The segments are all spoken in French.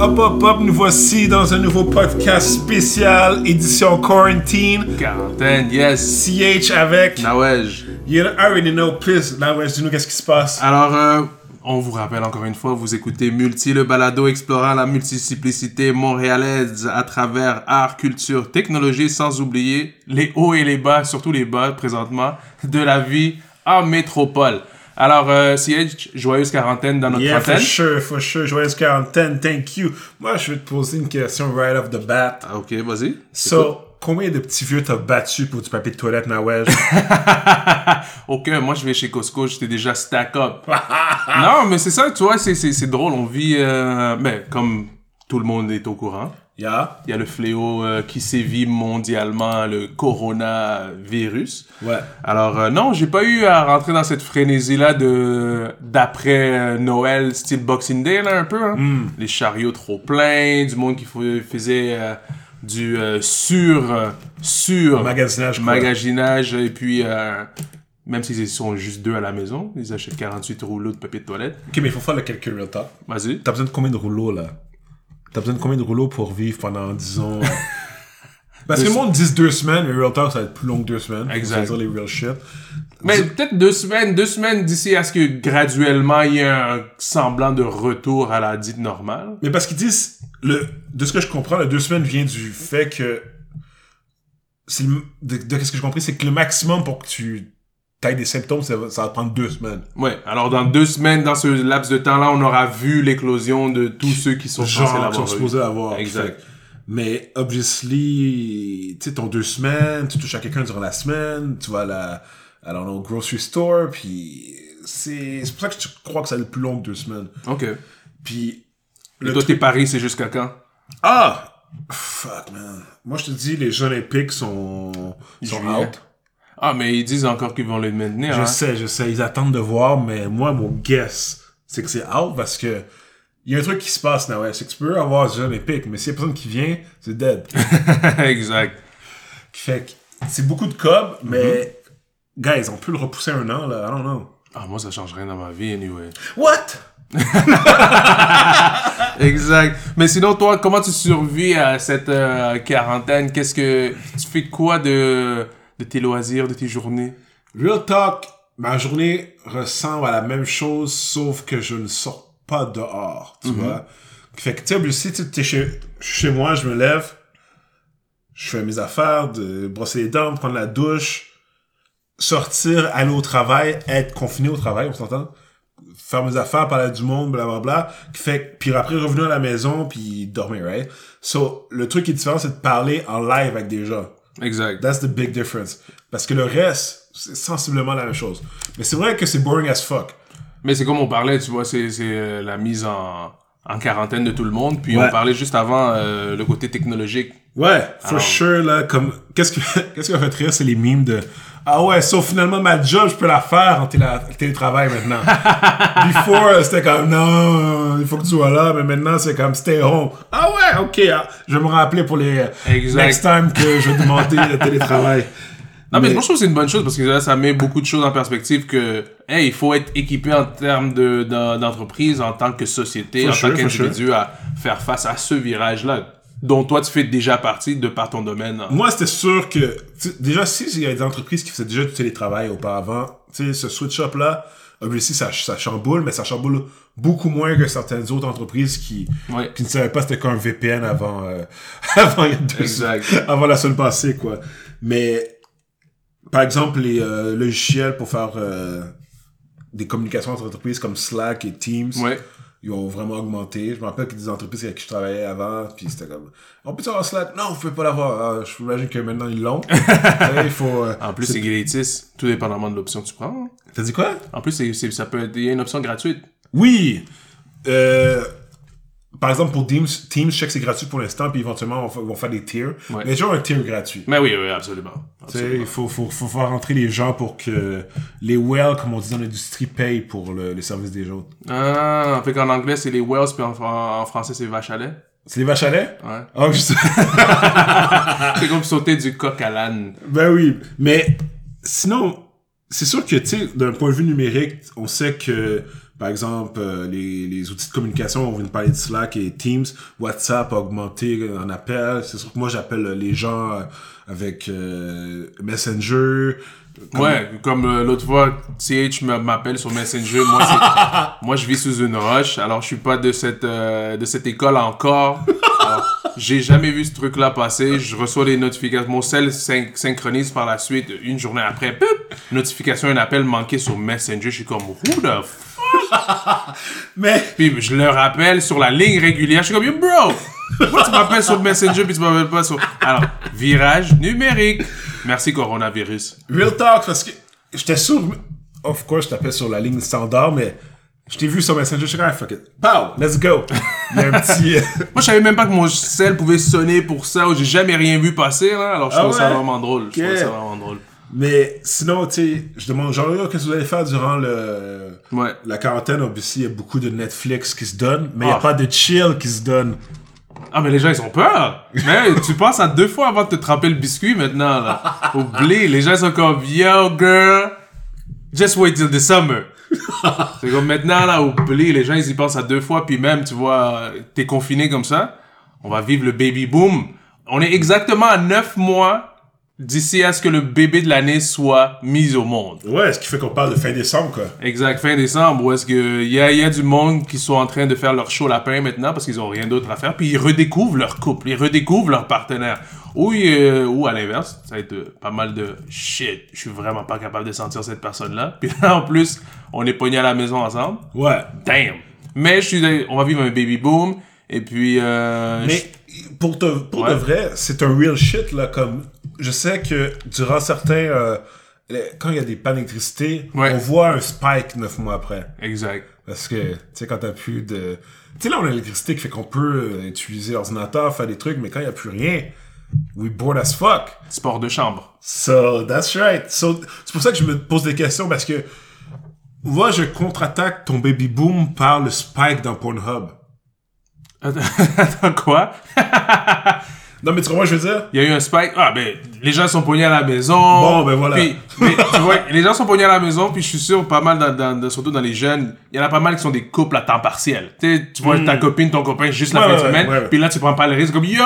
Hop, hop, hop, nous voici dans un nouveau podcast spécial, édition quarantine. Quarantaine, yes. CH avec. Nawej. You already know, please. Nawaj, dis-nous qu'est-ce qui se passe. Alors, euh, on vous rappelle encore une fois, vous écoutez Multi, le balado explorant la multiplicité montréalaise à travers art, culture, technologie, sans oublier les hauts et les bas, surtout les bas présentement, de la vie en métropole. Alors, euh, CH, joyeuse quarantaine dans notre Yeah, for sure, for sure. Joyeuse quarantaine, thank you. Moi, je vais te poser une question right off the bat. Ah, ok, vas-y. So, combien de petits vieux t'as battu pour du papier de toilette, Nawaj? Aucun, moi je vais chez Costco, j'étais déjà stack up. non, mais c'est ça, tu vois, c'est, c'est, c'est drôle. On vit, euh, ben, comme tout le monde est au courant, yeah? il y a le fléau euh, qui sévit mondialement, le coronavirus. Ouais. Alors, euh, non, j'ai pas eu à rentrer dans cette frénésie-là de d'après euh, Noël, style Boxing Day, là, un peu. Hein? Les chariots trop pleins, du monde qui fais- faisait euh, du sur, sur Magasinage, magasinage, et puis, même s'ils sont juste deux à la maison, ils achètent 48 rouleaux de papier de toilette. Ok, mais il faut faire le calcul real talk. Vas-y. T'as besoin de combien de rouleaux, là? T'as besoin de combien de rouleaux pour vivre pendant, disons... Parce que le monde dit deux semaines, mais real talk, ça va être plus long que deux semaines. Exact. Dire les real shit. Mais peut-être deux semaines, deux semaines d'ici à ce que graduellement il y ait un semblant de retour à la dite normale. Mais parce qu'ils disent, le, de ce que je comprends, le deux semaines vient du fait que, c'est le- de, de ce que j'ai compris, c'est que le maximum pour que tu ailles des symptômes, ça va, ça va prendre deux semaines. Ouais, alors dans deux semaines, dans ce laps de temps-là, on aura vu l'éclosion de tous ceux qui sont censés Genre, qui l'avoir sont eu. supposés l'avoir. Exact. Fait- Mais, obviously, tu sais, ton deux semaines, tu touches à quelqu'un durant la semaine, tu vas à la, alors, au grocery store, puis c'est, c'est pour ça que je crois que ça va être plus long que deux semaines. Ok. Puis, Et le toi, truc- tes paris, c'est jusqu'à quand? Ah! Fuck, man. Moi, je te dis, les Jeux Olympiques sont, sont out. Ah, mais ils disent encore qu'ils vont les maintenir. Je hein. sais, je sais, ils attendent de voir, mais moi, mon guess, c'est que c'est out parce que il y a un truc qui se passe, ouais. C'est que tu peux avoir Jeux Olympiques, mais s'il y a personne qui vient, c'est dead. exact. Qui fait que c'est beaucoup de cob, mais, Mm-hmm. guys, on peut le repousser un an, là. I don't know. Ah, moi, ça change rien dans ma vie, anyway. What? Exact. Mais sinon, toi, comment tu survis à cette euh, quarantaine? Qu'est-ce que... Tu fais quoi de, de tes loisirs, de tes journées? Real talk, ma journée ressemble à la même chose, sauf que je ne sors pas dehors, tu vois. Fait que, tu sais, obligé, tu sais, chez, chez moi, je me lève, je fais mes affaires, de brosser les dents, prendre la douche, sortir, aller au travail, être confiné au travail, on s'entend? Faire mes affaires, parler du monde, blablabla. Fait, puis après revenir à la maison, puis dormir, right? So, le truc qui est différent, c'est de parler en live avec des gens. Exact. That's the big difference. Parce que le reste, c'est sensiblement la même chose. Mais c'est vrai que c'est boring as fuck. Mais c'est comme on parlait, tu vois, c'est euh, la mise en, en quarantaine de tout le monde. Puis Ouais. on parlait juste avant euh, le côté technologique. Ouais, for Alors- sure, là, comme, qu'est-ce que, qu'est-ce qui va fait rire, c'est les mimes de, ah ouais, sauf finalement, ma job, je peux la faire en télétravail maintenant. Before, c'était comme, non, il faut que tu sois là, mais maintenant, c'est comme, stay home. Ah ouais, ok, ah, je vais me rappeler pour les, Exact. next time que je vais demander le télétravail. Non, mais, Mais- moi, je trouve que c'est une bonne chose parce que là, ça met beaucoup de choses en perspective que, hey, il faut être équipé en termes de- d'en- d'entreprise, en tant que société, For en sure, tant qu'individu à faire face à ce virage-là, dont toi, tu fais déjà partie de par ton domaine. Moi, c'était sûr que, tu déjà, si il y a des entreprises qui faisaient déjà du télétravail auparavant, tu sais, ce switch-up-là, obviously, ça, ça chamboule, mais ça chamboule beaucoup moins que certaines autres entreprises qui, Ouais. qui ne savaient pas c'était quoi un VPN avant, euh, avant, il y a deux Exact. avant la semaine passée, quoi. Mais, par exemple, les euh, logiciels pour faire euh, des communications entre entreprises comme Slack et Teams, Ouais. Ils ont vraiment augmenté. Je me rappelle qu'il y a des entreprises avec qui je travaillais avant, puis c'était comme, on peut avoir Slack? Non, vous pouvez pas l'avoir. Ah, je imagine que maintenant ils l'ont. Ouais, il faut, euh, En plus, c'est gratis, tout dépendamment de l'option que tu prends. T'as dit quoi? En plus, c'est c'est- ça peut être il y a une option gratuite. Oui! Euh, par exemple, pour Teams, Teams, je sais que c'est gratuit pour l'instant, puis éventuellement, on va- ils vont faire des tiers. Ouais. Mais toujours un tier gratuit. Mais oui, oui, absolument. Tu sais, Absolument. il faut, faut, faut faire rentrer les gens pour que les well, comme on dit dans l'industrie, payent pour le, les services des autres. Ah, fait qu'en anglais, c'est les Wells, puis en, en français, c'est vache à lait. C'est les vaches à lait? Ouais. Ah, je c'est comme sauter du coq à l'âne. Ben oui, mais sinon, c'est sûr que, tu sais, d'un point de vue numérique, on sait que par exemple, euh, les, les outils de communication, on vient de parler de Slack et Teams, WhatsApp a augmenté en appel. C'est sûr que moi, j'appelle les gens euh, avec euh, Messenger. Comme- Ouais, comme l'autre fois, CH m'appelle sur Messenger. Moi, moi, je vis sous une roche, alors je suis pas de cette, euh, de cette école encore. Alors, J'ai jamais vu ce truc-là passer. Je reçois les notifications. Mon cell syn- synchronise par la suite. Une journée après, pip, notification, un appel manqué sur Messenger. Je suis comme, who the. Mais, Puis je le rappelle sur la ligne régulière. Je suis comme, bro, pourquoi tu m'appelles sur Messenger puis tu m'appelles pas sur... Alors, virage numérique. Merci, coronavirus. real talk, parce que j'étais sûr, of course, je t'appelle sur la ligne standard, mais je t'ai vu sur Messenger, je suis comme, ah, fuck it. Pow, let's go. Il y a un petit... euh, Moi, je savais même pas que mon cell pouvait sonner pour ça, ou j'ai jamais rien vu passer, là. Alors, je Ah trouve ça vraiment drôle. Je trouve ça vraiment drôle. Mais sinon, tu sais, je demande, genre, qu'est-ce que vous allez faire durant le... Ouais. La quarantaine, obviously, il y a beaucoup de Netflix qui se donne, mais il n'y Ah. a pas de chill qui se donne. Ah, mais les gens, ils ont peur. Mais tu penses à deux fois avant de te tremper le biscuit, maintenant, là. Oublie. Les gens sont comme, yo, girl, just wait till the summer. C'est comme maintenant, là, oublie. Les gens, ils y pensent à deux fois, puis même, tu vois, t'es confiné comme ça. On va vivre le baby boom. On est exactement à neuf mois d'ici à ce que le bébé de l'année soit mis au monde. Ouais, ce qui fait qu'on parle de fin décembre, quoi. Exact, fin décembre, où est-ce que il y a, y a du monde qui sont en train de faire leur show lapin maintenant parce qu'ils ont rien d'autre à faire, puis ils redécouvrent leur couple, ils redécouvrent leur partenaire. Ou, euh, ou à l'inverse, ça va être euh, pas mal de shit, je suis vraiment pas capable de sentir cette personne-là. Puis là, en plus, on est pognés à la maison ensemble. Ouais. Damn! Mais je suis, on va vivre un baby boom, et puis... Euh, Mais pour, te, pour Ouais. de vrai, c'est un real shit, là, comme... Je sais que durant certains... euh, quand il y a des pannes d'électricité, Ouais. on voit un spike neuf mois après. Exact. Parce que, tu sais, quand t'as plus de... Tu sais, là, on a l'électricité qui fait qu'on peut euh, utiliser l'ordinateur, faire des trucs, mais quand il y a plus rien, we bored as fuck. Sport de chambre. So, that's right. So, c'est pour ça que je me pose des questions, parce que moi, je contre-attaque ton baby boom par le spike dans Pornhub. Attends, quoi? Non, mais tu comprends, je veux dire? Il y a eu un spike. Ah, ben, les gens sont pognés à la maison. Bon, ben voilà. Puis, mais, tu vois, les gens sont pognés à la maison, puis je suis sûr, pas mal, dans, surtout dans les jeunes, il y en a pas mal qui sont des couples à temps partiel. Tu sais, tu vois ta copine, ton copain juste la Hmm. Fin de semaine, ouais, ouais. puis là, tu prends pas le risque comme, yo,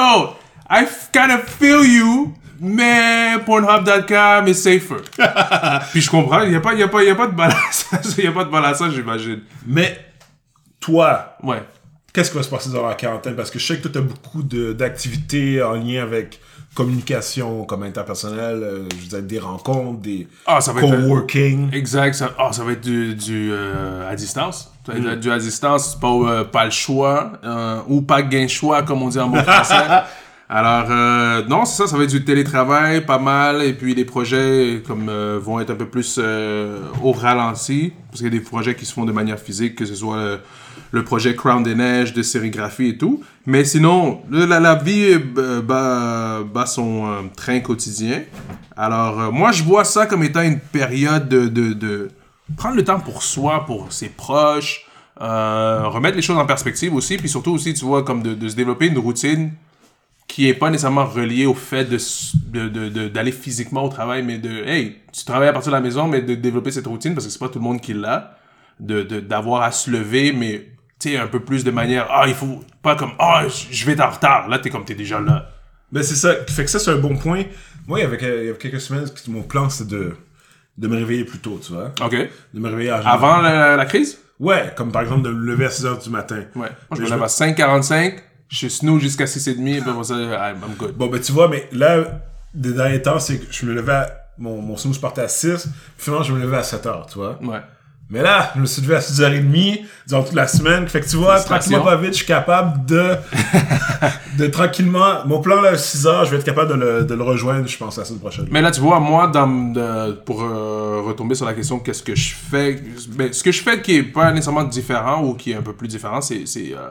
I kind of feel you, mais Pornhub.com is safer. puis je comprends, il n'y a, pas- y a, pas- il y a pas de balassage, il a pas de balassage, j'imagine. Mais, toi, Ouais. Qu'est-ce qui va se passer dans la quarantaine? Parce que je sais que toi, t'as beaucoup d'activités en lien avec communication, comme interpersonnel, euh, je veux dire, des rencontres, des Ah, ça va être... un- coworking. Exact, ça, ah, ça va être du, du euh, à distance. Ça va Mm. être du à distance, pas, euh, pas le choix, euh, ou pas gain choix, comme on dit en bon français. Alors, euh, non, c'est ça, ça va être du télétravail, pas mal, et puis les projets comme euh, vont être un peu plus euh, au ralenti, parce qu'il y a des projets qui se font de manière physique, que ce soit euh, le projet Crown des Neiges, de sérigraphie et tout. Mais sinon, la, la vie euh, bat, son euh, train quotidien. Alors, euh, moi, je vois ça comme étant une période de, de, de prendre le temps pour soi, pour ses proches, remettre les choses en perspective aussi, puis surtout aussi, tu vois, comme de, se développer une routine qui est pas nécessairement reliée au fait s- de- de- de- d'aller physiquement au travail, mais de, hey, tu travailles à partir de la maison, mais de développer cette routine, parce que c'est pas tout le monde qui l'a, de de- d'avoir à se lever, mais, tu sais, un peu plus de manière, ah, il faut, pas comme, ah, je vais être en retard, là, t'es comme, t'es déjà là. Ben, c'est ça. Fait que ça, c'est un bon point. Moi, il y avait, il y avait quelques semaines, mon plan, c'était de, de me réveiller plus tôt, tu vois. OK. De me réveiller Avant la, la crise? Ouais, comme par exemple de me lever à 6 h du matin. Ouais. Moi, je Mais me lève me- à 5h45, je snooze jusqu'à 6h30, puis après ça, I'm good. Bon, ben, tu vois, mais là, des derniers temps, c'est que je me levais à, mon, mon snooze partait à 6, puis finalement, je me levais à 7 h tu vois. Ouais. Mais là, je me suis levé à 6h30 durant toute la semaine. Fait que tu vois, tranquillement, pas vite, je suis capable de, de tranquillement, mon plan là, à 6h, je vais être capable de le, de le rejoindre, je pense, la semaine prochaine. Mais là, tu vois, moi, dans, de- pour euh, retomber sur la question qu'est-ce que je fais, ben, ce que je fais qui est pas nécessairement différent ou qui est un peu plus différent, c'est. c'est, euh,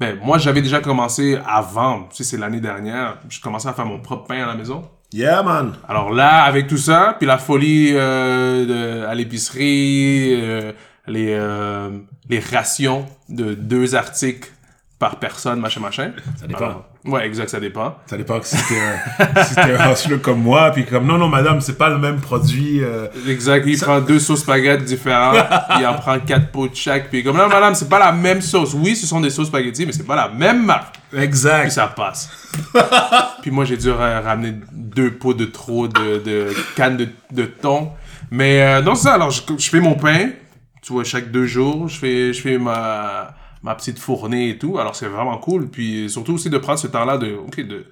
ben, moi, j'avais déjà commencé avant, tu sais, c'est l'année dernière, je commençais à faire mon propre pain à la maison. Yeah, man. Alors là, avec tout ça, puis la folie euh, de- à l'épicerie, euh, les, euh, les rations de deux articles par personne, machin, machin. Ça dépend. Alors, Ouais, exact, ça dépend. Ça dépend que si t'es un, si t'es un hustler comme moi, puis comme, non, non, madame, c'est pas le même produit. euh. Exact, il prend deux sauces spaghetti différentes, il en prend quatre pots de chaque, puis comme, non, madame, c'est pas la même sauce. Oui, ce sont des sauces spaghetti, mais c'est pas la même marque. Puis Exact. ça passe. puis moi, j'ai dû ra- ramener deux pots de trop de, de cannes de, de thon. Mais euh, non, c'est ça. Alors, je, je fais mon pain, tu vois, chaque deux jours, je fais, je fais ma, ma petite fournée et tout. Alors, c'est vraiment cool. Puis surtout aussi de prendre ce temps-là de, ok, de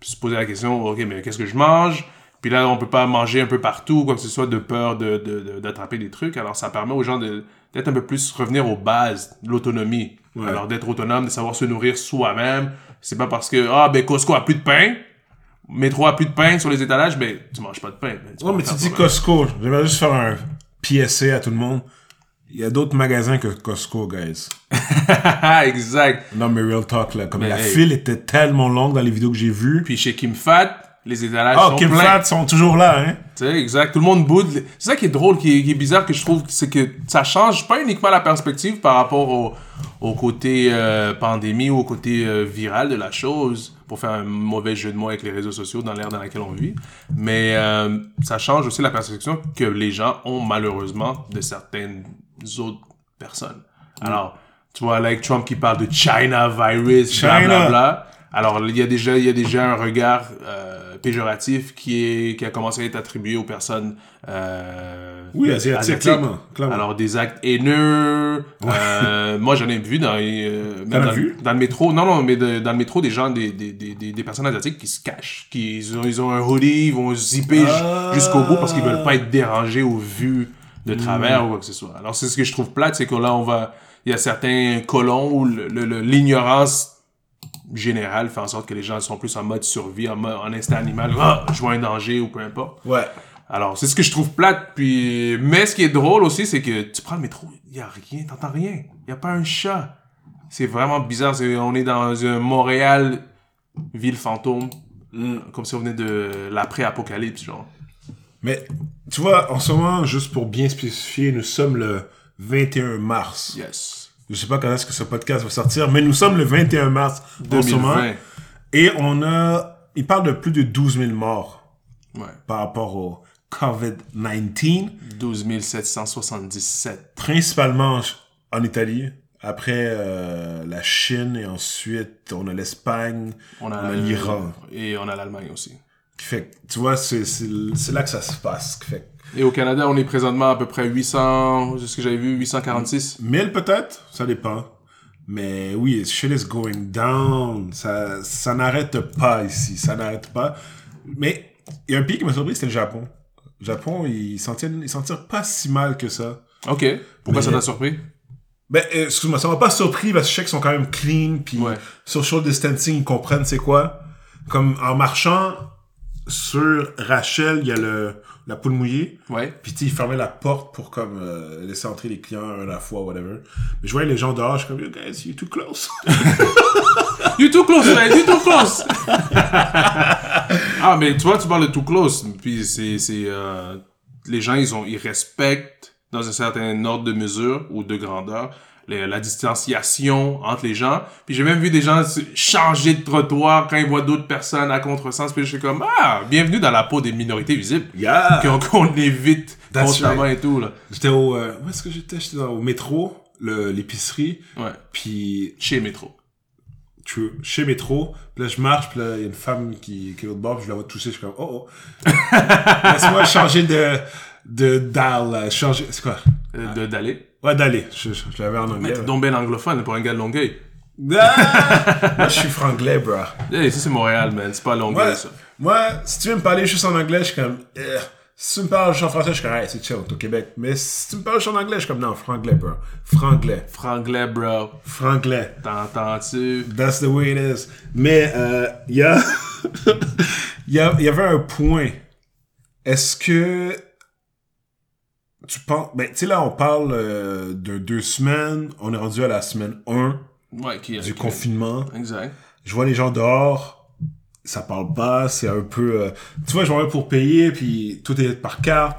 se poser la question, ok, mais qu'est-ce que je mange? Puis là, on peut pas manger un peu partout, quoi que ce soit, de peur de, de, de- d'attraper des trucs. Alors, ça permet aux gens d'être un peu plus, revenir aux bases, l'autonomie. Ouais. Alors, d'être autonome, de savoir se nourrir soi-même. C'est pas parce que, ah, ben, Costco a plus de pain, Métro a plus de pain sur les étalages, ben, tu manges pas de pain. Ben, tu Ouais, mais tu dis. Costco. J'aimerais juste faire un PSA à tout le monde. Il y a d'autres magasins que Costco, guys. exact. Non, mais real talk, là. Comme Mais la hey. file était tellement longue dans les vidéos que j'ai vues. Puis chez Kim Fat, les étalages Ah, sont Kim pleins. Sont toujours là, hein? Tu sais, exact. Tout le monde boude. C'est ça qui est drôle, qui est, qui est bizarre, que je trouve, c'est que ça change pas uniquement la perspective par rapport au, au côté euh, pandémie ou au côté euh, viral de la chose, pour faire un mauvais jeu de mots avec les réseaux sociaux dans l'ère dans laquelle on vit. Mais euh, ça change aussi la perception que les gens ont malheureusement de certaines autres personnes. Alors, tu vois, like Trump qui parle de China virus, China. blablabla. Alors, il y a déjà, il y a déjà un regard euh, péjoratif qui, est, qui a commencé à être attribué aux personnes euh, Oui, asiatique, clairement, clairement. Alors, des actes haineux. euh, moi, j'en ai vu dans, euh, même dans, vu? dans le métro. Non, non, mais de- dans le métro, des gens, des, des, des, des, personnes asiatiques qui se cachent. Qui, ils, ont, ils ont un hoodie, ils vont zipper Ah. jusqu'au bout parce qu'ils veulent pas être dérangés ou vus de Hmm. travers ou quoi que ce soit. Alors, c'est ce que je trouve plate, c'est que là, on va... Il y a certains colons où l'ignorance générale fait en sorte que les gens sont plus en mode survie, en, mode, en instinct animal. Ah, je vois un danger ou peu importe. Ouais. Alors, c'est ce que je trouve plate. Puis, mais ce qui est drôle aussi, c'est que tu prends le métro, il y a rien, t'entends rien. Il y a pas un chat. C'est vraiment bizarre. C'est- on est dans un Montréal, ville fantôme, comme si on venait de l'après-apocalypse, genre. Mais, tu vois, en ce moment, juste pour bien spécifier, nous sommes le 21 mars. Yes. Je sais pas quand est-ce que ce podcast va sortir, mais nous sommes le 21 mars en ce moment. 2020. Et on a... Il parle de plus de 12 000 morts Ouais. par rapport au COVID-19, 12 777. principalement en Italie. Après euh, la Chine et ensuite on a l'Espagne, On a, on a la- l'Iran. Et on a l'Allemagne aussi. Fait que, tu vois, c'est là que ça se passe. Fait que Et au Canada, on est présentement à peu près 800, c'est ce que j'avais vu, 846. 1000 peut-être, ça dépend. Mais oui, shit is going down. Ça, ça n'arrête pas ici, ça n'arrête pas. Mais il y a un pays qui m'a surpris, c'était le Japon. Le Japon, ils s'en tiennent, ils s'en tirent pas si mal que ça. Ok. Pourquoi Mais- ça t'a surpris? Ben, euh, excuse-moi, ça m'a pas surpris parce que je sais qu'ils sont quand même clean, puis Ouais. social distancing, ils comprennent c'est quoi. Comme en marchant sur Rachel, il y a le, la poule mouillée, Ouais. puis tu sais, ils fermaient la porte pour comme euh, laisser entrer les clients un à la fois, whatever. Mais je voyais les gens dehors, je suis comme, you guys, you're too close. You too close, man, you too close. ah, mais tu vois, tu parles de too close. Puis c'est, c'est, euh, les gens, ils ont, ils respectent dans un certain ordre de mesure ou de grandeur les- la distanciation entre les gens. Puis j'ai même vu des gens changer de trottoir quand ils voient d'autres personnes à contresens. Puis je suis comme, ah, bienvenue dans la peau des minorités visibles. yeah! Qu'on, qu'on évite That's constamment et tout, là. J'étais au, euh, où est-ce que j'étais? J'étais au métro, le- l'épicerie, Ouais. puis Chez Métro. tu chez métro, puis là je marche, puis là il y a une femme qui, qui est l'autre bord, puis je la vois tousser, je suis comme oh oh. Laisse-moi changer de de dalle, changer, c'est quoi? Euh, de, d'aller. Ouais d'aller, je, je, je l'avais en Mais anglais. t'es là. donc bien anglophone pour un gars de Longueuil. Ah! Moi je suis franglais, bro. Hey, ça c'est Montréal, man. C'est pas Longueuil, Moi, ça. moi, si tu veux me parler juste en anglais, je suis comme eh. Si tu me parles juste en français, je suis comme hey, c'est chill, t'es au Québec. Mais si tu me parles juste en anglais, je suis comme non, franglais, bro. Franglais, Franglais, bro. franglais. T'entends-tu? That's the way it is. Mais euh, il y a, il y avait un point. Est-ce que tu penses, ben tu sais là on parle euh, de deux semaines, on est rendu à la semaine 1 Ouais, qui du qui- confinement. Exact. Je vois les gens dehors, ça parle pas, c'est un peu, euh, tu vois je m'en vais pour payer puis tout est par carte.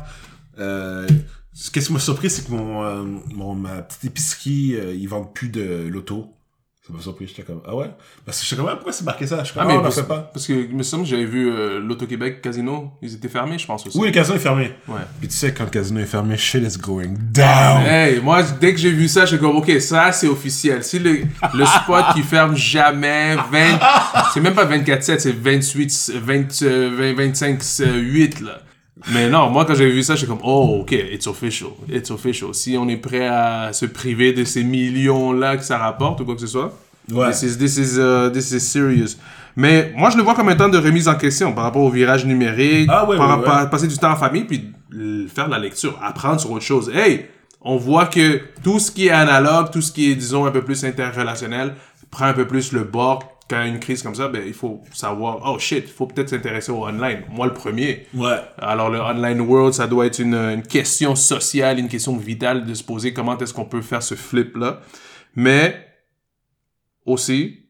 Euh, ce qui m'a surpris c'est que mon, euh, mon ma petite épicerie euh, ils vendent plus de l'auto. Ça m'a surpris, j'étais comme, ah ouais? Parce que j'étais comme, ah, pourquoi c'est marqué ça? Je suis comme, Ah, mais on parce, fait pas. parce que, il me semble que j'avais vu euh, l'Auto-Québec Casino, ils étaient fermés, je pense aussi. Oui, le casino est fermé. Ouais. Puis tu sais, quand le casino est fermé, shit is going down. Hey, moi, dès que j'ai vu ça, j'étais comme, ok, ça, c'est officiel. Si le, le spot qui ferme jamais 20, c'est même pas 24-7, c'est 28, 20, euh, 20, 25, 8, là. Mais non, moi, quand j'ai vu ça, j'étais comme, oh, ok, it's official. It's official. Si on est prêt à se priver de ces millions-là que ça rapporte ou quoi que ce soit, Ouais. This is, this is, uh, this is serious. Mais moi, je le vois comme un temps de remise en question par rapport au virage numérique, Ah ouais, par ouais, à passer du temps en famille, puis faire de la lecture, apprendre sur autre chose. Hey, on voit que tout ce qui est analogue, tout ce qui est, disons, un peu plus interrelationnel, prend un peu plus le bord. Quand il y a une crise comme ça, ben, il faut savoir, oh shit, il faut peut-être s'intéresser au online. Moi, le premier. Ouais. Alors, le online world, ça doit être une, une question sociale, une question vitale de se poser comment est-ce qu'on peut faire ce flip-là. Mais aussi,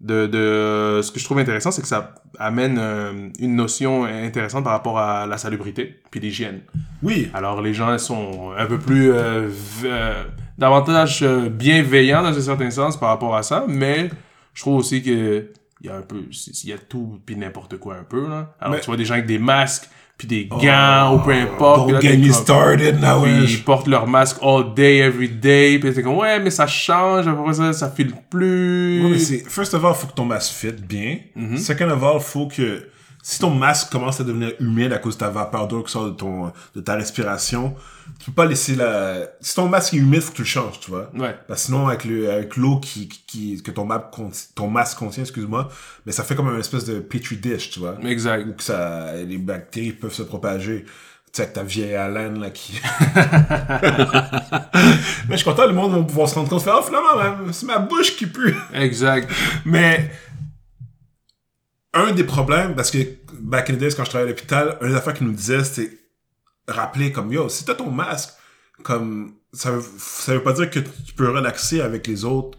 de, de, ce que je trouve intéressant, c'est que ça amène euh, une notion intéressante par rapport à la salubrité puis l'hygiène. Oui. Alors, les gens sont un peu plus, euh, euh, davantage bienveillants dans un certain sens par rapport à ça, mais je trouve aussi que il y a un peu, il y a tout puis n'importe quoi un peu, là. Alors, Mais- tu vois des gens avec des masques puis des gants ou peu importe. Don't là, get me started now. puis ils portent leur masque all day, every day. Puis t'es comme, ouais, mais ça change. Après ça, ça file plus. Ouais, mais c'est, first of all, faut que ton masque fit bien. Mhm. Second of all, faut que, si ton masque commence à devenir humide à cause de ta vapeur d'eau qui sort de ton, de ta respiration, tu peux pas laisser la, si ton masque est humide, faut que tu le changes, tu vois. Ouais. Parce que sinon, avec le, avec l'eau qui, qui, que ton, map conti- ton masque contient, excuse-moi, mais ça fait comme une espèce de petri dish, tu vois. Exact. Où que ça, les bactéries peuvent se propager. Tu sais, avec ta vieille haleine, là, qui... mais je suis content, le monde va pouvoir se rendre compte, faire, oh, finalement, c'est ma bouche qui pue. Exact. Mais un des problèmes, parce que back in the days, quand je travaillais à l'hôpital, une des affaires qu'ils nous disaient, c'était rappeler comme yo, si t'as ton masque, comme ça veut, ça veut pas dire que tu peux relaxer avec les autres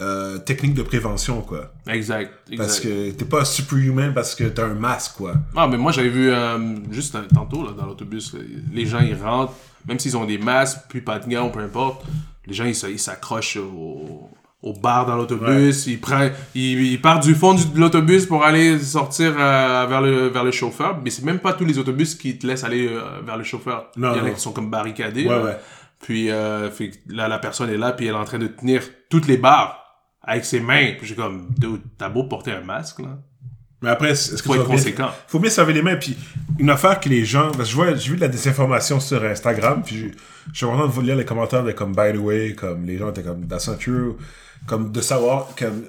euh, techniques de prévention, quoi. Exact. exact. Parce que t'es pas superhuman parce que t'as un masque, quoi. Ah, mais moi, j'avais vu, euh, juste euh, tantôt, là, dans l'autobus, les gens, ils rentrent, même s'ils ont des masques, puis pas de gants, peu importe, les gens, ils s'accrochent au, au bar dans l'autobus, ils, prennent, ils, ils partent du fond de l'autobus pour aller sortir euh, vers, le, vers le chauffeur, mais c'est même pas tous les autobus qui te laissent aller euh, vers le chauffeur. Non, Il y en a qui sont comme barricadés. Ouais, ouais. Puis euh, fait là, la personne est là, puis elle est en train de tenir toutes les barres avec ses mains. Puis j'ai comme, dude, t'as beau porter un masque, là. Mais après, est-ce que Faut être bien- faut bien se laver les mains. Puis une affaire que les gens, parce que je vois, j'ai vu de la désinformation sur Instagram, puis je, je suis content de vous lire les commentaires de comme by the way, comme les gens étaient comme that's not true, comme de savoir comme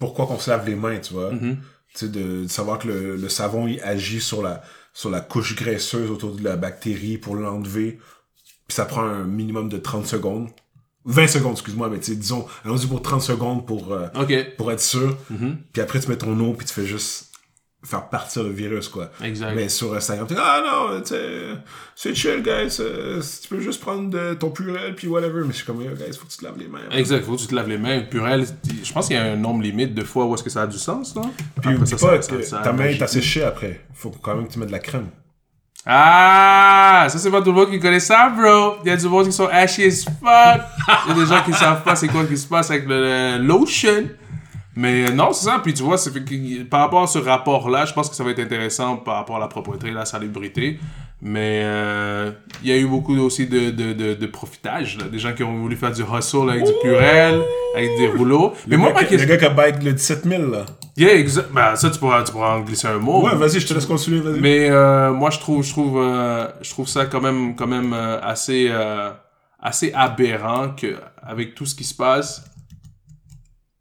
pourquoi qu'on se lave les mains, tu vois. Mm-hmm. Tu sais, de, de savoir que le, le savon il agit sur la sur la couche graisseuse autour de la bactérie pour l'enlever. Puis ça prend un minimum de 30 secondes. 20 secondes, excuse-moi, mais tu disons, allons-y pour 30 secondes pour, euh, pour être sûr. Mm-hmm. Puis après, tu mets ton eau, puis tu fais juste faire partir le virus, quoi. Exact. Mais sur Instagram, tu dis, ah non, tu c'est chill, guys. euh, tu peux juste prendre de ton purel, puis whatever. Mais je suis comme, yo, guys, faut que tu te laves les mains. Exact, faut que tu te laves les mains. Purel, je pense qu'il y a un nombre limite de fois où est-ce que ça a du sens, là. Puis Après oublie ça, pas ça- que ça- ta main est asséchée après. Faut quand même que tu mettes de la crème. Ah, ça c'est pas tout le monde qui connaît ça, bro. Il y a du monde qui sont ashy as fuck. Il y a des gens qui savent pas c'est quoi qui se passe avec le, lotion. Mais euh, non, c'est ça. Puis tu vois, par rapport à ce rapport-là, je pense que ça va être intéressant par rapport à la propreté, la salubrité. Mais euh, il y a eu beaucoup aussi de, de, de, de profitage. Là. Des gens qui ont voulu faire du hustle avec du purel, avec des rouleaux. Mais moi, ma question... le gars qui a bike le 17 000, là. Yeah, exact. Ben, ça, tu pourras, tu pourras en glisser un mot. Ouais, vas-y, je te laisse continuer, vas-y. Mais euh, moi, je trouve, je trouve, euh, je trouve ça quand même, quand même assez, assez aberrant que avec tout ce qui se passe,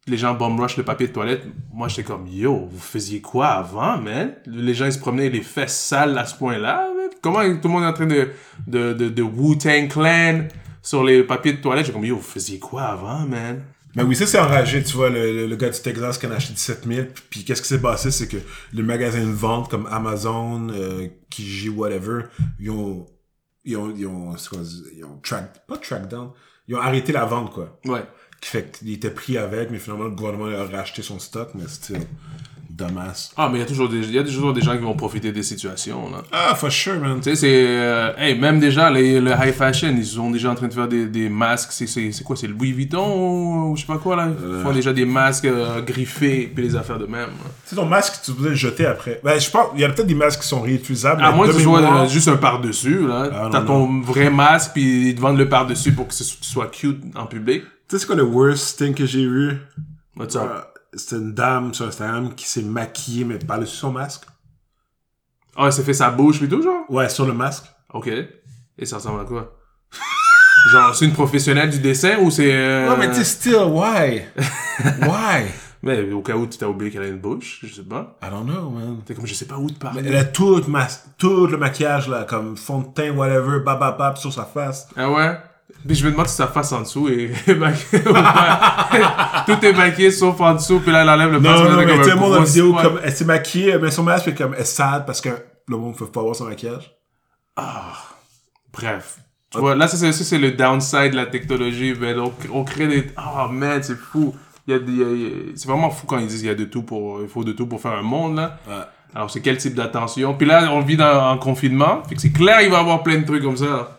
les gens bomb rush le papier de toilette. Moi, j'étais comme yo, vous faisiez quoi avant, man? Les gens ils se promenaient les fesses sales à ce point-là. Comment tout le monde est en train de de de, de Wu-Tang Clan sur les papiers de toilette? J'ai comme yo, vous faisiez quoi avant, man? Mais oui, ça c'est enragé, tu vois, le, le, le gars du Texas qui en a acheté 17 000, puis, qu'est-ce qui s'est passé, c'est que les magasins de vente comme Amazon, euh, Kijiji, whatever, ils ont, ils ont, ils ont, quoi, ils ont track, pas track down, ils ont arrêté la vente, quoi. Ouais. Qui fait qu'il était pris avec, mais finalement le gouvernement a racheté son stock, mais c'était dumbass. Ah, mais il y a toujours des, y a toujours des gens qui vont profiter des situations, là. Ah, for sure, man. Tu sais, c'est. euh, hey, même déjà, les, le high fashion, ils sont déjà en train de faire des, des masques. C'est, c'est, c'est quoi C'est le Louis Vuitton ou, ou je sais pas quoi, là? Ils font déjà des masques euh, griffés, puis les affaires de même. C'est ton masque, tu peux le jeter après. Ben, je pense, il y a peut-être des masques qui sont réutilisables. À moins de que tu sois euh, juste un par-dessus, là. Ah, T'as ton vrai masque, puis ils te vendent le par-dessus pour que ce soit cute en public. Tu sais, c'est quoi le worst thing que j'ai vu? What's up? C'était une dame sur Instagram qui s'est maquillée, mais par-dessus son masque. Ah, elle s'est fait sa bouche, puis tout, genre? Ouais, sur le masque. Ok. Et ça ressemble à quoi? Genre, c'est une professionnelle du dessin ou c'est. euh, Ouais, mais tu still, why? why? Mais au cas où tu t'as oublié qu'elle a une bouche, je sais pas. I don't know, man. T'es comme, je sais pas où te parler. Elle a tout, le mas- tout le maquillage, là, comme fond de teint, whatever, bababab, sur sa face. Ah ouais? Puis je me demande si sa face en dessous pas. Tout est maquillé sauf en dessous, puis là elle enlève le Non, masque. non, est mais tu sais, gros vidéo, spot. comme, elle s'est maquillée, elle met son masque, puis comme, elle est sad parce que le monde ne peut pas voir son maquillage. Bref. Tu vois, là, ça, c'est, ça, c'est le downside de la technologie. Ben, on, on crée des. Oh, man, c'est fou. Il y a des, il y a- il y a- c'est vraiment fou quand ils disent qu'il y a de tout pour, il faut de tout pour faire un monde, là. Ouais. Alors, c'est quel type d'attention? Puis là, on vit dans, en confinement. Fait que c'est clair, il va y avoir plein de trucs comme ça.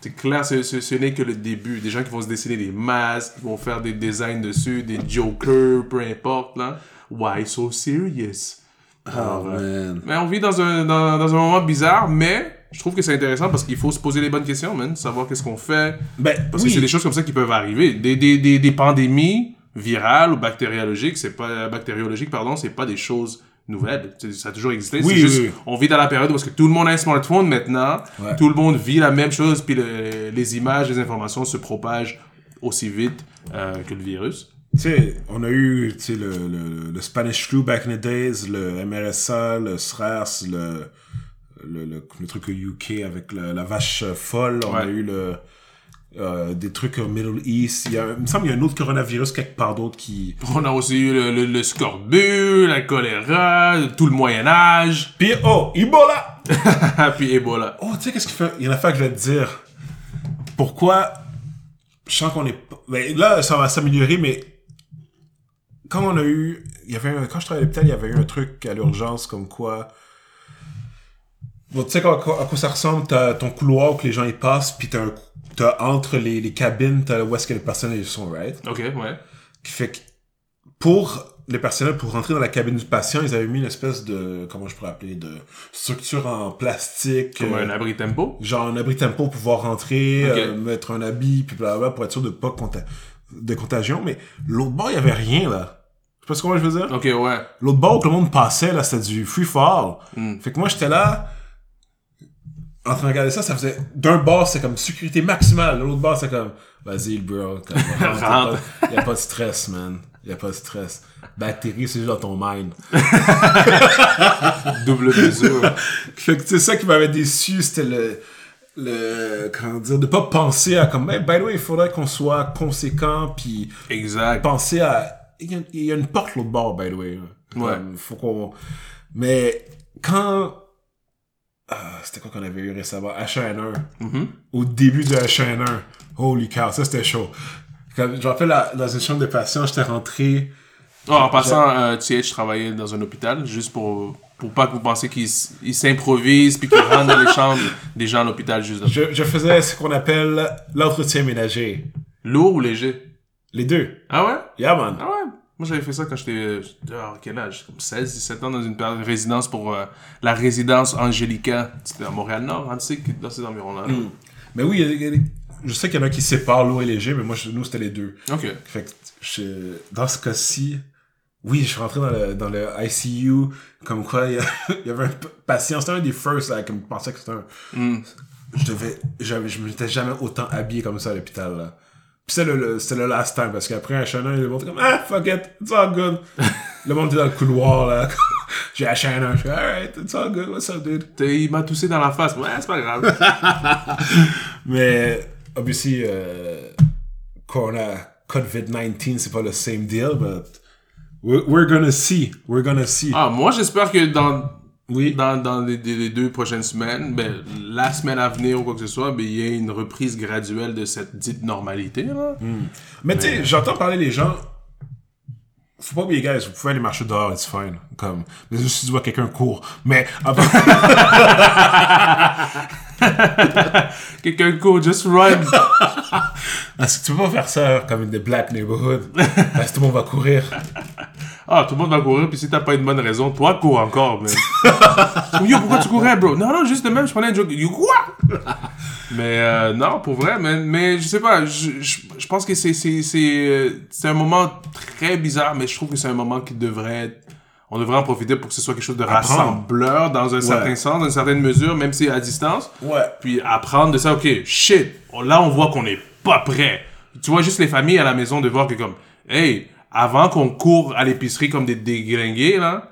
C'est clair, ce, ce, ce n'est que le début. Des gens qui vont se dessiner des masques, qui vont faire des designs dessus, des jokers, peu importe, là. Why so serious? Alors, euh, man. mais on vit dans un, dans, dans un moment bizarre, mais je trouve que c'est intéressant parce qu'il faut se poser les bonnes questions, man. Savoir qu'est-ce qu'on fait. Ben, Parce oui. que c'est des choses comme ça qui peuvent arriver. Des, des, des, des pandémies virales ou bactériologiques, c'est pas, bactériologiques, pardon, c'est pas des choses nouvelles. C'est- Ça a toujours existé. Oui, juste, oui, oui. on vit dans la période où est-ce que tout le monde a un smartphone maintenant. Ouais. Tout le monde vit la même chose, puis le- les images, les informations se propagent aussi vite euh, que le virus. Tu sais, on a eu, le, le, le Spanish flu back in the days, le MRSA, le SRAS, le, le, truc au UK avec la vache folle. On a eu le, euh, des trucs au Middle East. Il, y a, il me semble qu'il y a un autre coronavirus quelque part d'autre qui... On a aussi eu le, le, le scorbut, la choléra, tout le Moyen-Âge, Puis, oh, Ebola! puis Ebola. Oh, tu sais, qu'est-ce qu'il fait? Il y en a fait que je vais te dire. Pourquoi je sens qu'on est. Ben, là, ça va s'améliorer, mais quand on a eu. Il y avait un- Quand je travaillais à l'hôpital, il y avait eu un truc à l'urgence comme quoi. Bon, tu sais à quoi ça ressemble? T'as ton couloir où que les gens y passent, puis t'as t'as entre les, les cabines, t'as où est-ce que les personnes ils sont, right? Ok, ouais. Qui fait que pour les personnels, pour rentrer dans la cabine du patient, ils avaient mis une espèce de, comment je pourrais appeler, de structure en plastique. Comme euh, un abri tempo? genre un abri tempo pour pouvoir rentrer, euh, mettre un habit, puis blablabla, pour être sûr de pas conta- de contagion. Mais l'autre bord, il y avait rien, là. Je sais pas ce que je veux dire. Ok, ouais. L'autre bord où que le monde passait, là, c'était du free fall. Mm. Fait que moi, j'étais là, en train de regarder ça, ça faisait, d'un bord, c'est comme sécurité maximale. De l'autre bord, c'est comme, vas-y, bro, comme, rentre, y a pas- de stress, man. Y a pas de stress. Bactéries, c'est juste dans ton mind. Double mesure. Fait que c'est ça qui m'avait déçu, c'était le, le, comment dire, de pas penser à comme, hey, by the way, il faudrait qu'on soit conséquent, puis exact. penser à, il y, a, il y a une porte l'autre bord, by the way. Comme, faut qu'on, mais quand, ah, c'était quoi qu'on avait eu récemment? H1N1. Mhm. Au début de H1N1. Holy cow, ça c'était chaud. Comme, je me rappelle, la- dans une chambre de patients, j'étais rentré, Oh, en passant, euh, TH, je travaillais dans un hôpital, juste pour, pour pas que vous pensiez qu'ils s'improvisent puis qu'ils rentrent dans les chambres des gens à l'hôpital juste là. je, je faisais ce qu'on appelle l'entretien ménager. Lourd ou léger? Les deux. Ah ouais? Yeah, man. Ah ouais? Moi, j'avais fait ça quand j'étais. ah, quel âge? Comme 16, 17 ans dans une période de résidence pour euh, la résidence Angelica. C'était à Montréal-Nord, Antique, dans ces environs-là. Mm. Mais oui, je sais qu'il y en a qui séparent lourd et léger, mais moi, nous, c'était les deux. Ok. Fait que, je- dans ce cas-ci, oui, je suis rentré dans le, dans le ICU, comme quoi, il y, avait un patient, c'était un des first, là, comme, je pensais que c'était un... Mm. Je devais, je m'étais jamais autant habillé comme ça à l'hôpital, là. C'était le, le- c'était le last time, parce qu'après un H1N1, le monde était comme, ah, fuck it, it's all good. le monde était dans le couloir, là. J'ai H1N1, je suis alright, it's all good, what's up, dude? Il m'a toussé dans la face. Ouais, c'est pas grave. Mais, obviously, euh, Corona, COVID-19, c'est pas le same deal, but we're, we're gonna see. We're gonna see. ah, moi, j'espère que dans, oui. dans, dans les, les- les deux prochaines semaines, ben, la semaine à venir ou quoi que ce soit, ben, il y a une reprise graduelle de cette dite normalité. Là. Mais tu sais, j'entends parler les gens. faut pas oublier, guys, vous pouvez aller marcher dehors, it's fine. Comme, mais si tu vois quelqu'un court. Mais Quelqu'un court, just run. Est-ce que tu peux pas faire ça comme une des black neighborhoods? Parce que tout le monde va courir. Ah, tout le monde va courir, puis si t'as pas une bonne raison, toi, cours encore, man. Yo, pourquoi tu courais, bro? Non, non, juste de même, je prenais un joke. Yo, quoi? mais euh, non, pour vrai, mais, mais je sais pas, je, je, je pense que c'est, c'est, c'est, euh, c'est un moment très bizarre, mais je trouve que c'est un moment qui devrait être- On devrait en profiter pour que ce soit quelque chose de Apprendre. rassembleur dans un certain sens, dans une certaine mesure, même si à distance. Ouais. Puis apprendre de ça, ok, shit, là on voit qu'on n'est pas prêt. Tu vois juste les familles à la maison de voir que comme, hey, avant qu'on court à l'épicerie comme des déglingués, là,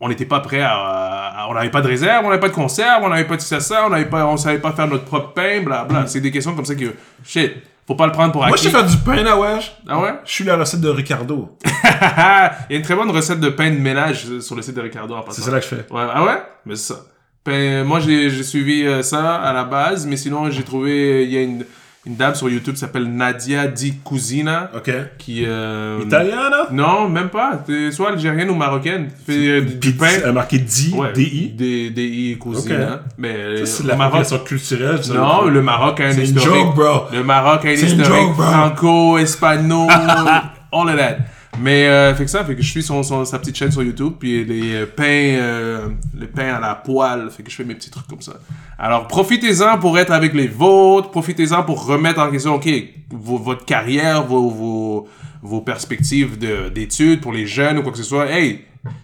on n'était pas prêt à, à- on n'avait pas de réserve, on n'avait pas de conserve, on n'avait pas de ça, ça, on n'avait pas, on savait pas faire notre propre pain, bla bla. C'est des questions comme ça que, shit, faut pas le prendre pour Moi, acquis. je sais faire du pain, là, wesh. Ah ouais? Je suis la recette de Ricardo. Il y a une très bonne recette de pain de ménage sur le site de Ricardo en passant. C'est ça là que je fais. Ouais, ah ouais? Mais c'est ça. Ben, moi, j'ai j'ai suivi euh, ça à la base, mais sinon, j'ai trouvé... Il y a une, une dame sur YouTube qui s'appelle Nadia Di Cucina, OK. qui... Euh, Italiana? Non, même pas. C'est soit algérienne ou marocaine. Fait euh, du, du pain... Elle a marqué D, Ouais, D-I. Des, des I Cucina. Ok. Mais euh, c'est la Maroc... culturelle. Non, le Maroc a un C'est une historique. joke, bro. Le Maroc a un historique joke, bro. franco, espagnol, all of that. Mais euh, fait que ça, fait que je suis son, sa petite chaîne sur YouTube, puis les euh, pains, euh, les pains à la poêle, fait que je fais mes petits trucs comme ça. Alors profitez-en pour être avec les vôtres, profitez-en pour remettre en question, ok, votre carrière, vos, vos, vos perspectives de- d'études pour les jeunes ou quoi que ce soit. Hey,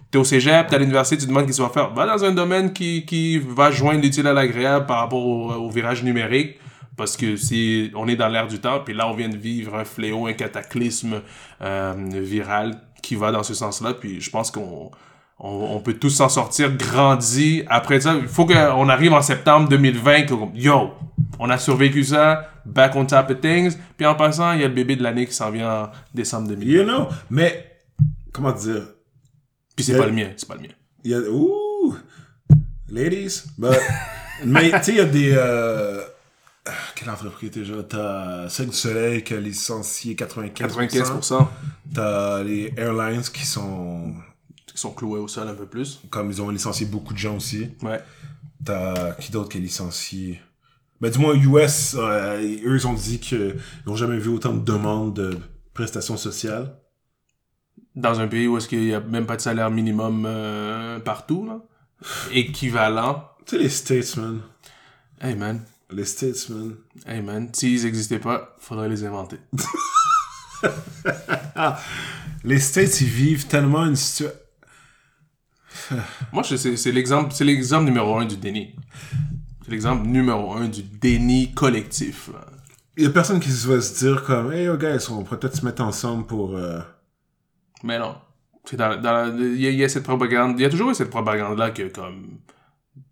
t'es au cégep, t'es à l'université, tu demandes qu'est-ce que tu vas faire. Va dans un domaine qui, qui va joindre l'utile à l'agréable par rapport au virage numérique. Parce que si on est dans l'ère du temps, puis là on vient de vivre un fléau, un cataclysme euh, viral qui va dans ce sens-là, puis je pense qu'on on, on peut tous s'en sortir grandi. Après ça, il faut qu'on arrive en septembre 2020, que, yo, on a survécu ça, back on top of things, puis en passant, il y a le bébé de l'année qui s'en vient en décembre 2020. You know? Mais, comment dire? Puis c'est pas le mien, c'est pas le mien. Il y a... Ouh! Ladies. But, mais, tu sais, il y a des... Euh... ah, Quelle entreprise déjà? T'as Cirque du Soleil qui a licencié 95%. 95% T'as les airlines qui sont... qui sont cloués au sol un peu plus. Comme ils ont licencié beaucoup de gens aussi. Ouais. T'as qui d'autre qui a licencié? Ben, du moins, US, euh, eux, ils ont dit qu'ils n'ont jamais vu autant de demandes de prestations sociales. Dans un pays où est-ce qu'il y a même pas de salaire minimum euh, partout, là. Équivalent. Tu sais, les States, man. Hey man, Les States, man. hey man, s'ils existaient pas, faudrait les inventer. Les States, ils vivent tellement une situation... Moi, c'est l'exemple, numéro un du déni. C'est l'exemple numéro un du déni collectif. là. Il y a personne qui va se dire comme, hey, oh, guys, on pourrait peut-être se mettre ensemble pour... euh, Mais non. C'est dans, il y, a- il y a cette propagande, il y a toujours eu cette propagande-là que comme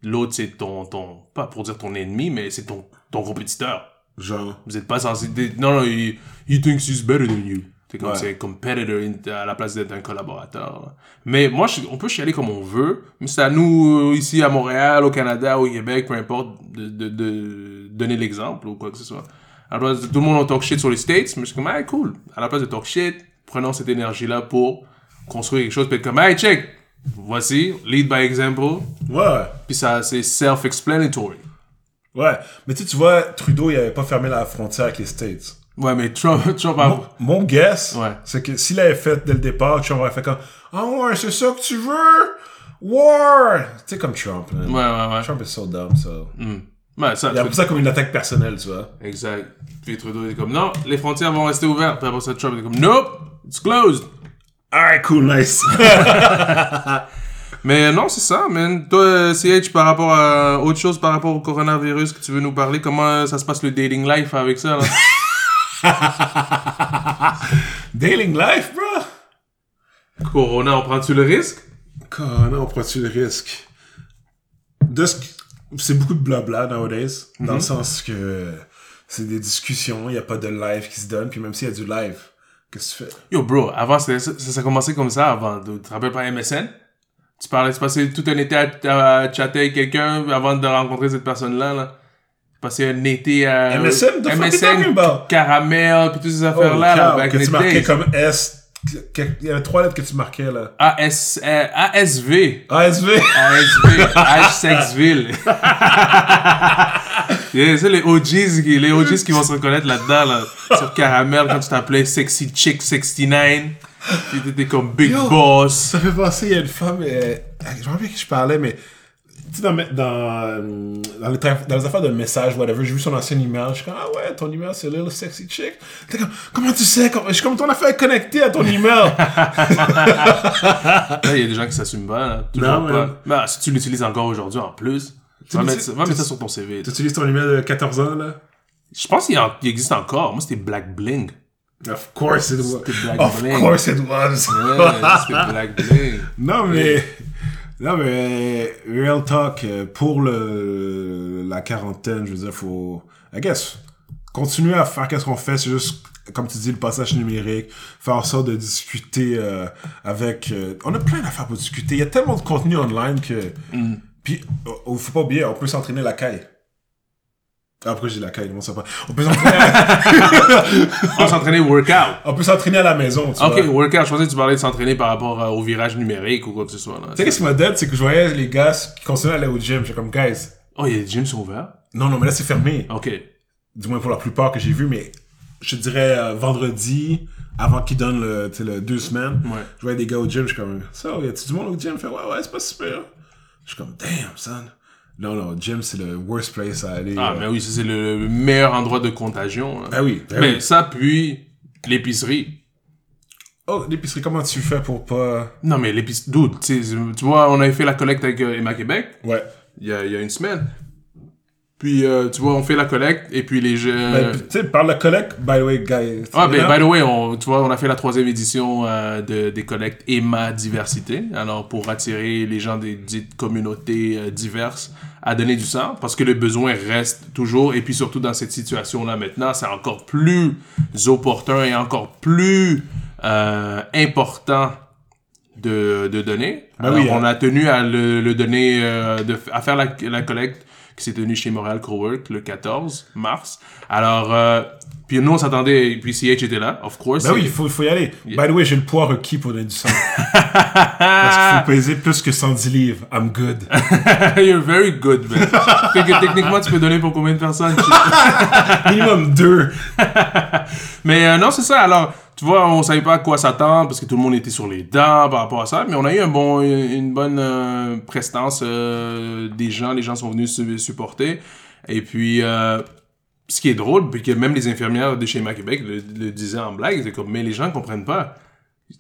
l'autre c'est ton, ton, pas pour dire ton ennemi, mais c'est ton, ton compétiteur. Genre... Vous êtes pas censé, non, non, he, he thinks he's better than you. C'est comme Ouais. c'est competitor à la place d'être un collaborateur. Mais moi, je- on peut chialer comme on veut, mais c'est à nous, euh, ici à Montréal, au Canada, au Québec, peu importe, de, de, de donner l'exemple ou quoi que ce soit. À la place de- tout le monde on talk shit sur les States, mais je suis comme, ah, cool. À la place de talk shit, prenons cette énergie-là pour construire quelque chose, puis être comme, hey, check, voici, lead by example, Ouais, puis ça, c'est self-explanatory. ouais. Mais tu sais, tu vois, Trudeau, il avait pas fermé la frontière avec les States. Ouais, mais Trump, Trump a- Mon, mon guess, Ouais. c'est que s'il avait fait dès le départ, Trump aurait fait comme Ah ouais, c'est ça que tu veux? War! Tu sais, comme Trump, man. Ouais, ouais, ouais. Trump est so dumb, so. Hmm. Ouais, ça, Il a pris ça comme une attaque personnelle, tu vois. Exact. Puis Trudeau est comme, non, les frontières vont rester ouvertes. Puis après ça, Trump est comme, nope, it's closed. Alright, cool, nice. Mais non, c'est ça, man. Toi, euh, CH, par rapport à autre chose, par rapport au coronavirus que tu veux nous parler, comment euh, ça se passe le dating life avec ça, là? Dating life, bro? Corona, on prend-tu le risque? Corona, on prend-tu le risque? De ce que- C'est beaucoup de blabla nowadays, dans le sens que c'est des discussions, il n'y a pas de live qui se donne, puis même s'il y a du live, qu'est-ce que tu fais? Yo, bro, avant, ça, ça, ça commençait comme ça avant. Tu te rappelles pas MSN? Tu parlais, tu passais tout un été à, à chatter avec quelqu'un avant de rencontrer cette personne-là, là. Tu passais un été à... MSN? Talking about? caramel, puis toutes ces Oh, affaires-là, là, cow, back que tu marquais comme S Il y avait trois lettres que tu marquais, là. AS, euh, ASV. ASV. ASV. H-Sexville. yeah, c'est les OGs, qui- les OGs qui vont se reconnaître là-dedans, là. Sur Caramel, quand tu t'appelais Sexy Chick 69. Puis t'étais comme Big Yo. Boss. Ça fait penser, il y a une femme, euh, je me rappelle qui je parlais, mais tu sais, dans, mes- dans, euh, dans, les, tra- dans les affaires de messages, whatever, j'ai vu son ancien email, je suis comme, ah ouais, ton email, c'est Little Sexy Chick. T'es comme, comment tu sais? Comme- Je suis comme ton affaire est connectée à ton email. Là, il y a des gens qui s'assument pas, là. Toujours Non, pas. man. Ben, si tu l'utilises encore aujourd'hui, en plus, mais mettre, va mettre ça sur ton CV. tu utilises ton email de 14 ans, là? Je pense qu'il existe encore. Moi, c'était Black Bling. Of course it was. Black Of Bling. course it was. Ouais, c'était Black Bling. Non, mais. Non, mais. Real talk, euh, pour le, la quarantaine, je veux dire, faut. I guess. Continuer à faire qu'est-ce qu'on fait, c'est juste, comme tu dis, le passage numérique, faire en sorte de discuter euh, avec. euh, on a plein d'affaires pour discuter. Il y a tellement de contenu online que. Puis, oh, faut pas oublier, on peut s'entraîner la caille. Ah, pourquoi j'ai la caille? Bon, ça va. On peut s'entraîner à, On s'entraînait workout. on peut s'entraîner à la maison, tu Ok, vois. workout. Je pensais que tu parlais de s'entraîner par rapport euh, au virage numérique ou quoi que ce soit. Là. Tu sais, qu'est-ce qui m'a dead, c'est que je voyais les gars qui continuaient à aller au gym. J'étais comme, guys, Oh, il y a des gyms sont ouverts? non, non, mais là, c'est fermé. Ok. du moins pour la plupart que j'ai vu, mais je te dirais euh, vendredi, avant qu'ils donnent le, le deux semaines, Ouais. je voyais des gars au gym, je suis comme, ça, y a-tu du monde au gym? Je fais, ouais, ouais, c'est pas super. Je suis comme, damn, son. Non, non, gym, c'est le worst place à aller. Ah, euh. mais oui, c'est le meilleur endroit de contagion. là. Ben oui, ben mais oui. ça, puis l'épicerie. Oh, l'épicerie, comment tu fais pour pas... Non, mais l'épicerie. Dude, tu vois, on avait fait la collecte avec euh, Emma Québec Ouais. il y a, il y a une semaine. Puis, euh, tu vois, on fait la collecte et puis les jeux. Ben, tu sais, par la collecte, by the way, guys. Ah, ben, by the way, on, tu vois, on a fait la troisième édition euh, de, des collectes Emma Diversité. Alors, pour attirer les gens des dites communautés euh, diverses à donner du sang, parce que le besoin reste toujours. Et puis, surtout dans cette situation-là maintenant, c'est encore plus opportun et encore plus euh, important de, de donner. Ben Alors, oui, on hein. a tenu à le, le donner, euh, de, à faire la, la collecte qui s'est tenue chez Montréal Cowork le 14 mars. Alors, euh, puis nous, on s'attendait, puis CH était là, of course. Ben oui, il faut, y aller. By the way, j'ai le poids requis pour donner du sang. Parce qu'il faut peser plus que 110 livres. I'm good. You're very good, man. fait que techniquement, tu peux donner pour combien de personnes? Minimum deux. Mais euh, non, c'est ça. Alors, tu vois, on savait pas à quoi s'attendre parce que tout le monde était sur les dents par rapport à ça. Mais on a eu un bon, une bonne euh, prestance euh, des gens. Les gens sont venus se supporter. Et puis, euh, ce qui est drôle, puis que même les infirmières de chez Québec le, le disaient en blague, c'est comme, mais les gens comprennent pas.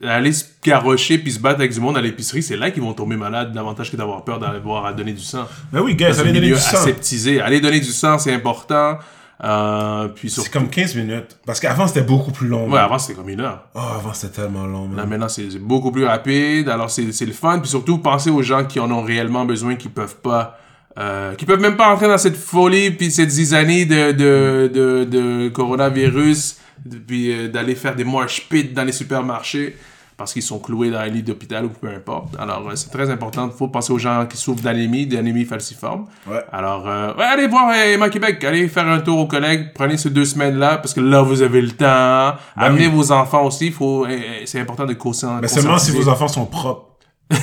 Aller se garrocher puis se battre avec du monde à l'épicerie, c'est là qu'ils vont tomber malades davantage que d'avoir peur d'aller voir à donner du sang. Ben oui, un allez donner du sang. aseptisé. Aller donner du sang, c'est important. Euh, puis surtout... C'est comme 15 minutes. Parce qu'avant, c'était beaucoup plus long. Ouais, avant, c'était comme une heure. Oh, avant, c'était tellement long, Là, maintenant, c'est beaucoup plus rapide. Alors, c'est c'est le fun. Puis surtout, pensez aux gens qui en ont réellement besoin, qui peuvent pas... Euh, qui peuvent même pas entrer dans cette folie puis cette zizanie de, de, de, de coronavirus puis euh, d'aller faire des mosh pits dans les supermarchés parce qu'ils sont cloués dans un lit d'hôpital ou peu importe. Alors, euh, c'est très important. Il faut penser aux gens qui souffrent d'anémie, d'anémie falciforme. Ouais. Alors, euh, ouais, allez voir Emma Québec, allez faire un tour aux collègues, prenez ces deux semaines-là, parce que là, vous avez le temps. Amenez oui. vos enfants aussi, faut, euh, c'est important de conscien- Mais seulement si conscientiser. vos enfants sont propres.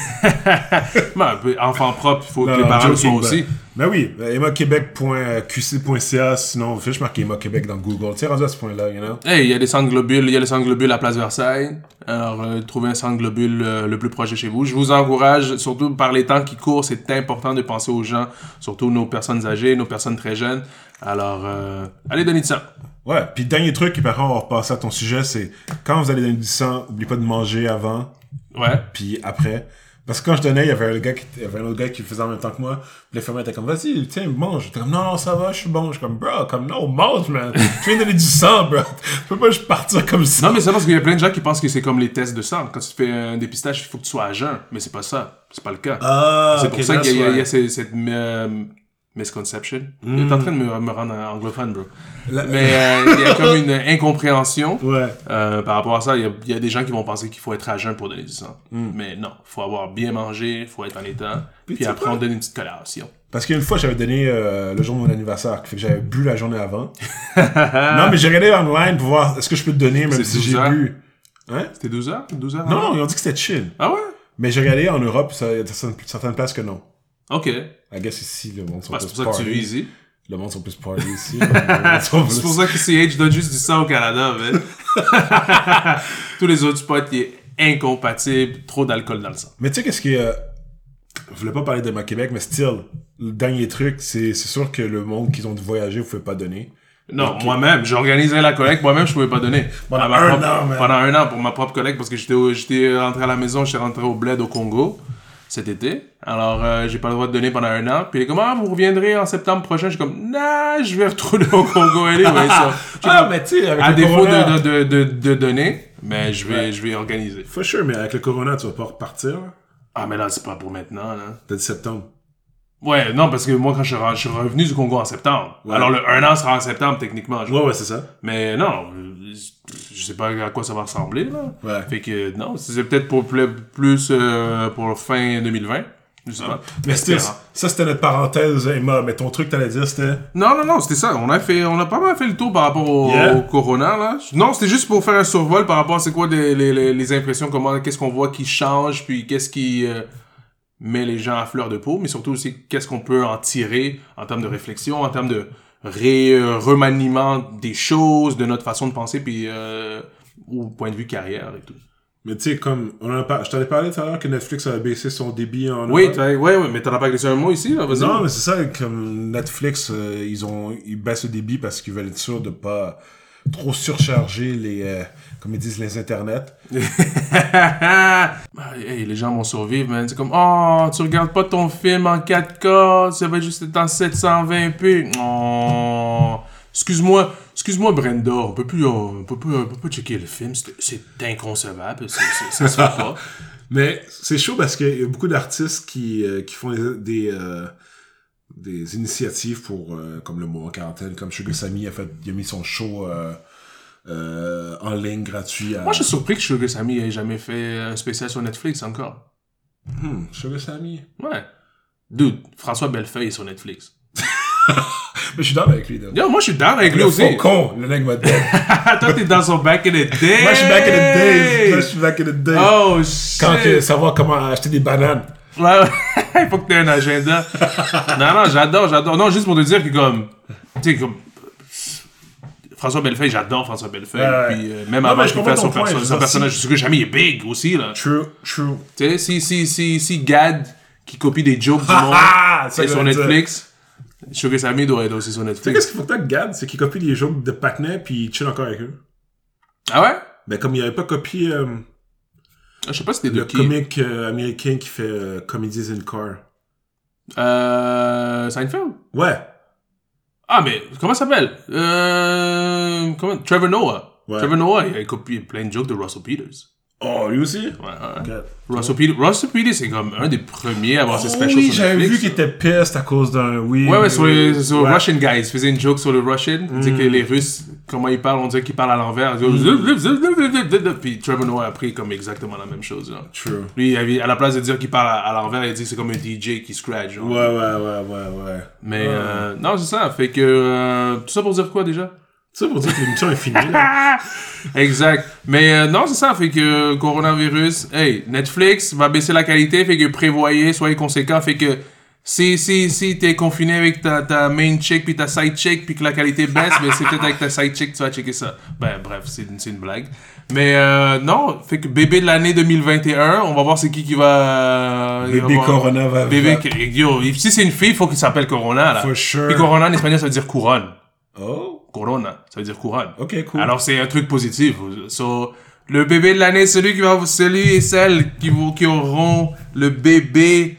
Ben, enfants propres, il faut Non, que les parents le soient joking, aussi. Ben, ben oui, emmaquebec.qc.ca, sinon, fais, je marque Emma Québec dans Google. Tu sais, rendu à ce point-là, you know? Hey, il y a des centres globules, il y a les centres globules à Place Versailles. Alors, euh, trouvez un centre globule euh, le plus proche de chez vous. Je vous encourage, surtout par les temps qui courent, c'est important de penser aux gens, surtout nos personnes âgées, nos personnes très jeunes. Alors, euh, allez donner de sang. Ouais, puis dernier truc, et par contre, on va repasser à ton sujet, c'est quand vous allez donner du sang, n'oubliez pas de manger avant, Ouais. puis après. Parce que quand je donnais, il y avait un gars qui, il y avait un autre gars qui faisait en même temps que moi. L'infirmière était comme, vas-y, tiens, mange. J'étais comme, non, non, ça va, je suis bon. Je suis comme, bro, comme, non, mange, man. Tu viens de donner du sang, bro. Tu peux pas juste partir comme ça. Non, mais c'est parce qu'il y a plein de gens qui pensent que c'est comme les tests de sang. Quand tu fais un dépistage, il faut que tu sois à jeun. Mais c'est pas ça. C'est pas le cas. Ah, c'est pour ça qu'il y a, y a- cette, cette, euh, misconception. T'es en train de me, me rendre anglophone, bro. La- Mais euh, il y a comme une incompréhension. Ouais. Euh, par rapport à ça, il y, a, il y a des gens qui vont penser qu'il faut être à jeun pour donner du sang. Mais non, il faut avoir bien mangé, il faut être en état. Puis, tu sais après, on donne une petite collation. Parce qu'une fois, j'avais donné euh, le jour de mon anniversaire, fait que j'avais bu la journée avant. non, mais j'ai regardé online pour voir est-ce que je peux te donner, même si 12 j'ai bu? Hein? C'était 12 heures? 12 heures Non, ils ont dit que c'était chill. Ah ouais? Mais j'ai regardé en Europe, ça- il y a certaines places que non. Ok. I guess ici, le monde sont Bah, c'est plus pour ça que tu party. vis ici. Le monde sont plus party ici. C'est plus- pour ça que CH donne juste du sang au Canada, man. Tous les autres spots, il est incompatible, trop d'alcool dans le sang. Mais tu sais, qu'est-ce qui est. euh, Je voulais pas parler de ma Québec, mais still, le dernier truc, c'est sûr que le monde qu'ils ont voyagé, vous pouvez pas donner. Non, moi-même, j'organisais la collecte, moi-même, je pouvais pas donner. Pendant un propre- an, man. Pendant un an, pour ma propre collecte, parce que j'étais rentré à la maison, j'étais rentré au bled au Congo cet été. Alors, euh, j'ai pas le droit de donner pendant un an. Puis il est comme, ah, vous reviendrez en septembre prochain. Je suis comme, nah, je vais retourner au Congo. Anyway, ça. Je suis Ah, mais tu sais, à le défaut corona... de, de, de, de, donner, mais je vais, je vais organiser. For sure, mais avec le corona, tu vas pas repartir, là? Ah, mais là, c'est pas pour maintenant, là. T'as dit septembre. Ouais, non, parce que moi, quand je suis, re- je suis revenu du Congo en septembre. Ouais. Alors, le un an sera en septembre, techniquement. je- Ouais, ouais, c'est ça. Mais non, je sais pas à quoi ça va ressembler, là. Ouais. Fait que, non, c'est peut-être pour plus, euh, pour fin 2020. Je sais pas. Mais c'était, ça, c'était notre parenthèse, Emma. Mais ton truc, t'allais dire, c'était? Non, non, non, c'était ça. On a fait, on a pas mal fait le tour par rapport au, Yeah. au corona, là. Non, c'était juste pour faire un survol par rapport à c'est quoi les, les, les, les impressions, comment, qu'est-ce qu'on voit qui change, puis qu'est-ce qui euh, met les gens à fleur de peau, mais surtout aussi qu'est-ce qu'on peut en tirer en termes de réflexion, en termes de ré, euh, remaniement des choses, de notre façon de penser, puis euh, au point de vue carrière et tout. Mais tu sais, comme. On en a par- Je t'avais parlé tout à l'heure que Netflix avait baissé son débit en. Oui, ouais, ouais, mais t'en as pas glissé un mot ici, là, vas-y. Non, mais c'est ça, comme Netflix, euh, ils ont ils baissent le débit parce qu'ils veulent être sûrs de pas trop surcharger les, euh, comme ils disent, les internets. Ah, hey, les gens vont survivre, man. C'est comme, oh, tu regardes pas ton film en 4K, ça va juste être en 720p. Oh, excuse-moi, excuse-moi, Brenda, on peut plus, on peut plus, on peut pas checker le film, c'est inconcevable, c'est- c'est- ça se fait pas. Mais c'est chaud parce qu'il y a beaucoup d'artistes qui, euh, qui font des, des, euh, des initiatives pour, euh, comme le mois en quarantaine, comme Sugar Sammy a fait, il a mis son show euh, euh, en ligne gratuit à... Moi, je suis surpris que Sugar Sammy ait jamais fait un spécial sur Netflix encore. Hmm, Sugar Sammy. Ouais. Dude, François Bellefeuille est sur Netflix. Mais je suis d'accord avec lui, là. Yo, moi, je suis down avec lui Le aussi. faucon, le nec m'a dit. Toi, t'es dans son back in the day. Moi, je suis back in the days. Moi, je suis back in the days. Oh, shit. Quand que savoir comment acheter des bananes. Ouais, ouais. il faut que tu aies un agenda. non, non, j'adore, j'adore. Non, juste pour te dire que comme, tu sais, comme, François Bellefeuille, j'adore François Bellefeuille. Puis euh, même Non, avant qu'il fasse son, point, perso- son personnage, sais que jamais il est big aussi, là. True, true. Tu sais, si, si, si, si Gad, qui copie des jokes du monde, Ah, ça est que sur. Netflix, Sugar Sammy doit être aussi sur Tu sais Netflix. qu'est-ce qu'il faut que tu gardes, c'est qu'il copie les jokes de Patnais puis il chill encore avec eux. Ah ouais? Mais comme il avait pas copié euh, Je sais pas si c'était de le qui. comique euh, américain qui fait euh, Comedies in Car. Euh, Seinfeld? Ouais. Ah, mais comment ça s'appelle? Euh, comment? Trevor Noah. Ouais. Trevor Noah, il a copié plein de jokes de Russell Peters. Oh, lui aussi? Ouais, ouais. Russell c'est comme un des premiers à avoir ses Oh specials oui, sur j'avais Netflix. vu qu'il était piste à cause d'un... Oui. Ouais, ouais, sur, les, sur Ouais. Russian Guys. Il faisait une joke sur le Russian. Il dit que les Russes, comment ils parlent, on dirait qu'ils parlent à l'envers. Disent- Puis Trevor Noah a pris comme exactement la même chose. Genre. True. Lui, à la place de dire qu'il parle à, à l'envers, il dit que c'est comme un DJ qui scratch. genre. Ouais, ouais, ouais, ouais, ouais. Mais euh, non, c'est ça. Fait que. euh, tout ça pour dire quoi déjà? Ça pour dire que l'émission est finie, là. Exact. Mais euh, non, c'est ça. Fait que euh, coronavirus, hey, Netflix va baisser la qualité. Fait que prévoyez, soyez conséquents. Fait que si, si, si t'es confiné avec ta, ta main chick puis ta side chick puis que la qualité baisse, ben c'est peut-être avec ta side chick que tu vas checker ça. Ben bref, c'est une, c'est une blague. Mais euh, non, fait que bébé de l'année 2021, on va voir c'est qui qui va... va Bébé Corona va... Bébé, va- yo, si c'est une fille, il faut qu'il s'appelle Corona, là. For sure. Puis Corona en espagnol, ça veut dire couronne. Oh, Corona, ça veut dire couronne. ok, cool. Alors c'est un truc positif. So, le bébé de l'année, celui qui va, celui et celle qui, vont, qui auront le bébé.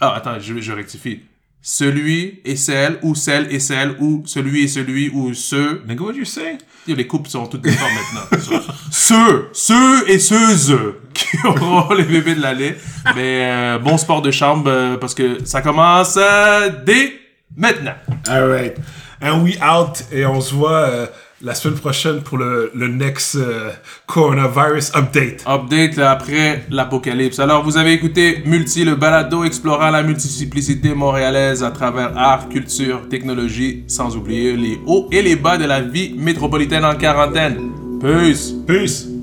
Ah attends, je, je rectifie. Celui et celle ou celle et celle ou celui et celui ou ceux. Nigga, what you say? Les couples sont toutes différentes maintenant. Ceux, ceux et ceux qui auront les bébés de l'année. Mais euh, bon sport de chambre euh, parce que ça commence euh, dès maintenant. Alright. And we out. Et on se voit euh, la semaine prochaine pour le, le next euh, coronavirus update. Update après l'apocalypse. Alors, vous avez écouté Multi, le balado explorant la multiplicité montréalaise à travers art, culture, technologie, sans oublier les hauts et les bas de la vie métropolitaine en quarantaine. Peace! Peace.